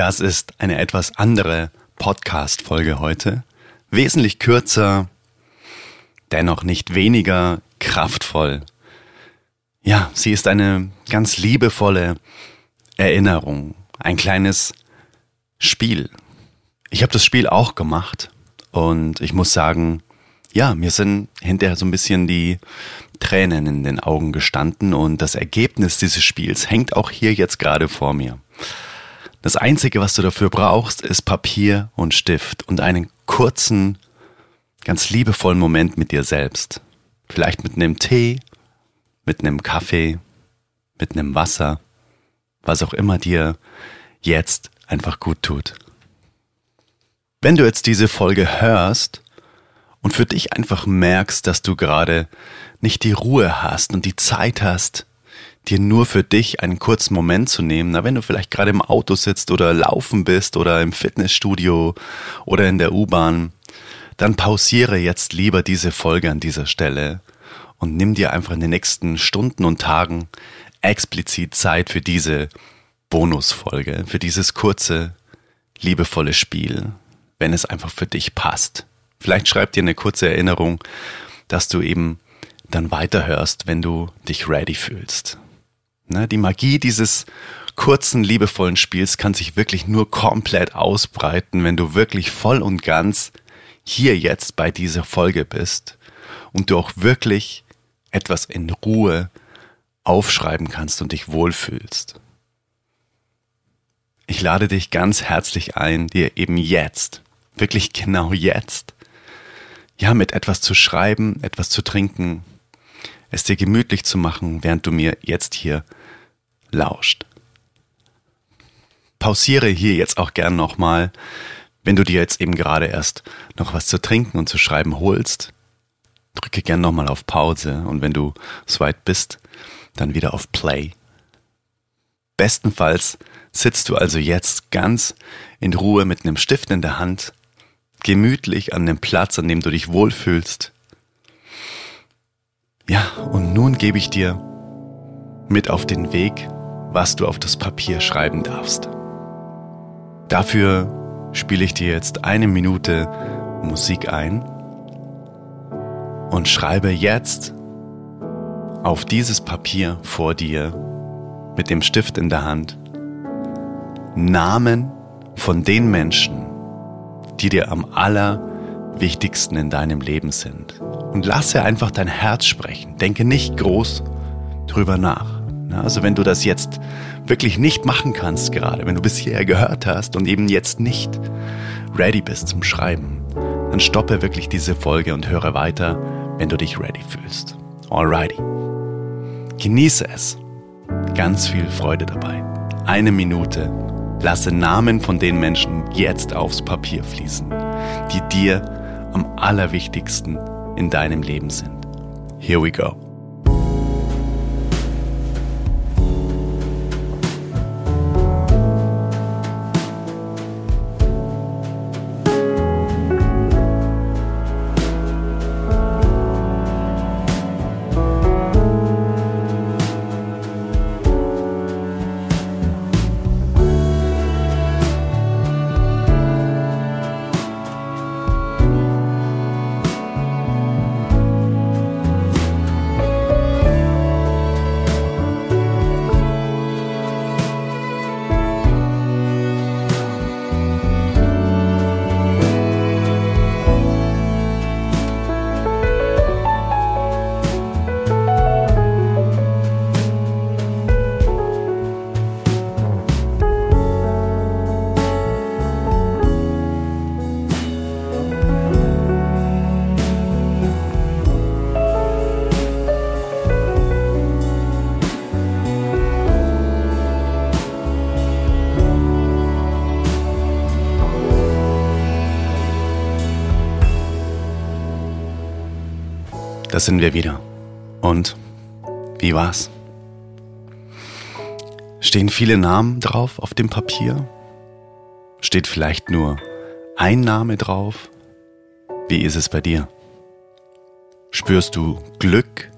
Das ist eine etwas andere Podcast-Folge heute. Wesentlich kürzer, dennoch nicht weniger kraftvoll. Ja, sie ist eine ganz liebevolle Erinnerung, ein kleines Spiel. Ich habe das Spiel auch gemacht und ich muss sagen, ja, mir sind hinterher so ein bisschen die Tränen in den Augen gestanden und das Ergebnis dieses Spiels hängt auch hier jetzt gerade vor mir. Das Einzige, was du dafür brauchst, ist Papier und Stift und einen kurzen, ganz liebevollen Moment mit dir selbst. Vielleicht mit einem Tee, mit einem Kaffee, mit einem Wasser, was auch immer dir jetzt einfach gut tut. Wenn du jetzt diese Folge hörst und für dich einfach merkst, dass du gerade nicht die Ruhe hast und die Zeit hast, dir nur für dich einen kurzen Moment zu nehmen, na, wenn du vielleicht gerade im Auto sitzt oder laufen bist oder im Fitnessstudio oder in der U-Bahn, dann pausiere jetzt lieber diese Folge an dieser Stelle und nimm dir einfach in den nächsten Stunden und Tagen explizit Zeit für diese Bonusfolge, für dieses kurze, liebevolle Spiel, wenn es einfach für dich passt. Vielleicht schreib dir eine kurze Erinnerung, dass du eben dann weiterhörst, wenn du dich ready fühlst. Ne, die Magie dieses kurzen, liebevollen Spiels kann sich wirklich nur komplett ausbreiten, wenn du wirklich voll und ganz hier jetzt bei dieser Folge bist und du auch wirklich etwas in Ruhe aufschreiben kannst und dich wohlfühlst. Ich lade dich ganz herzlich ein, dir eben jetzt, wirklich genau jetzt, ja, mit etwas zu schreiben, etwas zu trinken, es dir gemütlich zu machen, während du mir jetzt hier lauscht. Pausiere hier jetzt auch gern nochmal, wenn du dir jetzt eben gerade erst noch was zu trinken und zu schreiben holst. Drücke gern nochmal auf Pause und wenn du soweit bist, dann wieder auf Play. Bestenfalls sitzt du also jetzt ganz in Ruhe mit einem Stift in der Hand, gemütlich an dem Platz, an dem du dich wohlfühlst ja, und nun gebe ich dir mit auf den Weg, was du auf das Papier schreiben darfst. Dafür spiele ich dir jetzt eine Minute Musik ein und schreibe jetzt auf dieses Papier vor dir mit dem Stift in der Hand Namen von den Menschen, die dir am allerwichtigsten in deinem Leben sind und lasse einfach dein Herz sprechen. Denke nicht groß drüber nach. Also wenn du das jetzt wirklich nicht machen kannst gerade, wenn du bis hierher gehört hast und eben jetzt nicht ready bist zum Schreiben, dann stoppe wirklich diese Folge und höre weiter, wenn du dich ready fühlst. Alrighty. Genieße es. Ganz viel Freude dabei. Eine Minute. Lasse Namen von den Menschen jetzt aufs Papier fließen, die dir am allerwichtigsten in deinem Leben sind. Here we go. Da sind wir wieder. Und wie war's? Stehen viele Namen drauf auf dem Papier? Steht vielleicht nur ein Name drauf? Wie ist es bei dir? Spürst du Glück,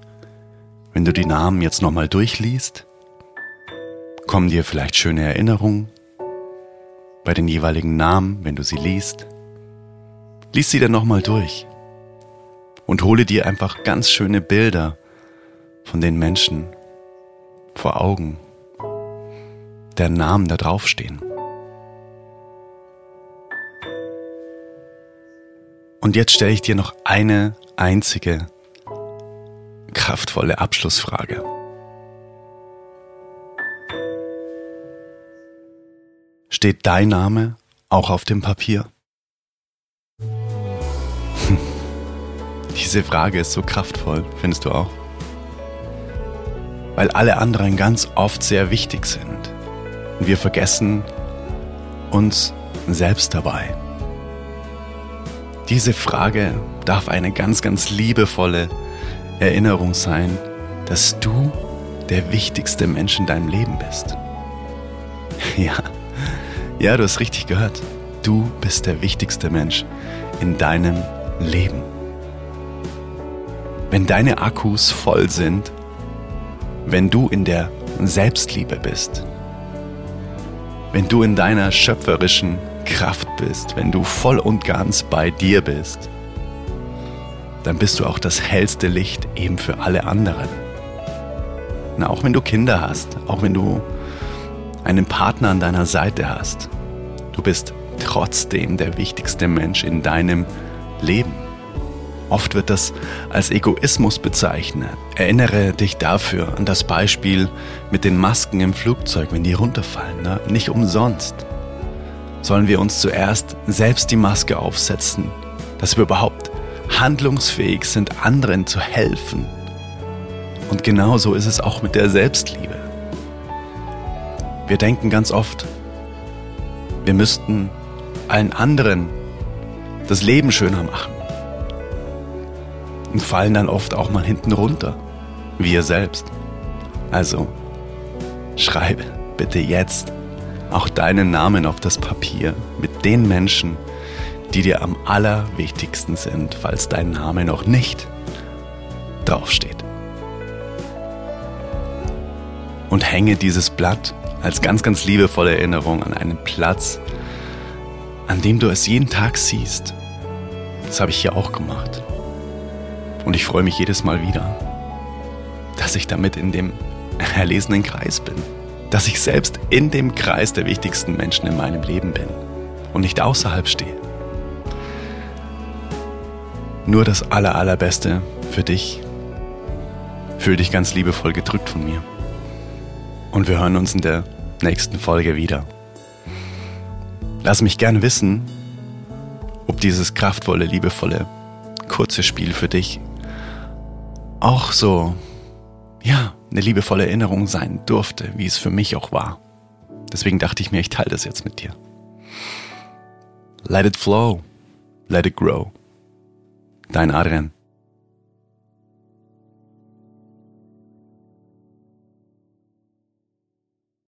wenn du die Namen jetzt nochmal durchliest? Kommen dir vielleicht schöne Erinnerungen? bei den jeweiligen Namen, wenn du sie liest. Lies sie dann nochmal durch und hole dir einfach ganz schöne Bilder von den Menschen vor Augen, deren Namen da draufstehen. Und jetzt stelle ich dir noch eine einzige kraftvolle Abschlussfrage. Steht dein Name auch auf dem Papier? Diese Frage ist so kraftvoll, findest du auch? Weil alle anderen ganz oft sehr wichtig sind. Und wir vergessen uns selbst dabei. Diese Frage darf eine ganz, ganz liebevolle Erinnerung sein, dass du der wichtigste Mensch in deinem Leben bist. Ja, ja, du hast richtig gehört. Du bist der wichtigste Mensch in deinem Leben. Wenn deine Akkus voll sind, wenn du in der Selbstliebe bist, wenn du in deiner schöpferischen Kraft bist, wenn du voll und ganz bei dir bist, dann bist du auch das hellste Licht eben für alle anderen. Na, auch wenn du Kinder hast, auch wenn du einen Partner an deiner Seite hast, du bist trotzdem der wichtigste Mensch in deinem Leben. Oft wird das als Egoismus bezeichnet. Erinnere dich dafür an das Beispiel mit den Masken im Flugzeug, wenn die runterfallen. Ne? Nicht umsonst sollen wir uns zuerst selbst die Maske aufsetzen, dass wir überhaupt handlungsfähig sind, anderen zu helfen. Und genauso ist es auch mit der Selbstliebe. Wir denken ganz oft, wir müssten allen anderen das Leben schöner machen und fallen dann oft auch mal hinten runter, wir selbst. Also, schreibe bitte jetzt auch deinen Namen auf das Papier mit den Menschen, die dir am allerwichtigsten sind, falls dein Name noch nicht draufsteht. Und hänge dieses Blatt als ganz, ganz liebevolle Erinnerung an einen Platz, an dem du es jeden Tag siehst. Das habe ich hier auch gemacht. Und ich freue mich jedes Mal wieder, dass ich damit in dem erlesenen Kreis bin. Dass ich selbst in dem Kreis der wichtigsten Menschen in meinem Leben bin und nicht außerhalb stehe. Nur das Aller, Allerbeste für dich. Fühl dich ganz liebevoll gedrückt von mir. Und wir hören uns in der nächsten Folge wieder. Lass mich gern wissen, ob dieses kraftvolle, liebevolle, kurze Spiel für dich auch so, ja, eine liebevolle Erinnerung sein durfte, wie es für mich auch war. Deswegen dachte ich mir, ich teile das jetzt mit dir. Let it flow, let it grow. Dein Adrian.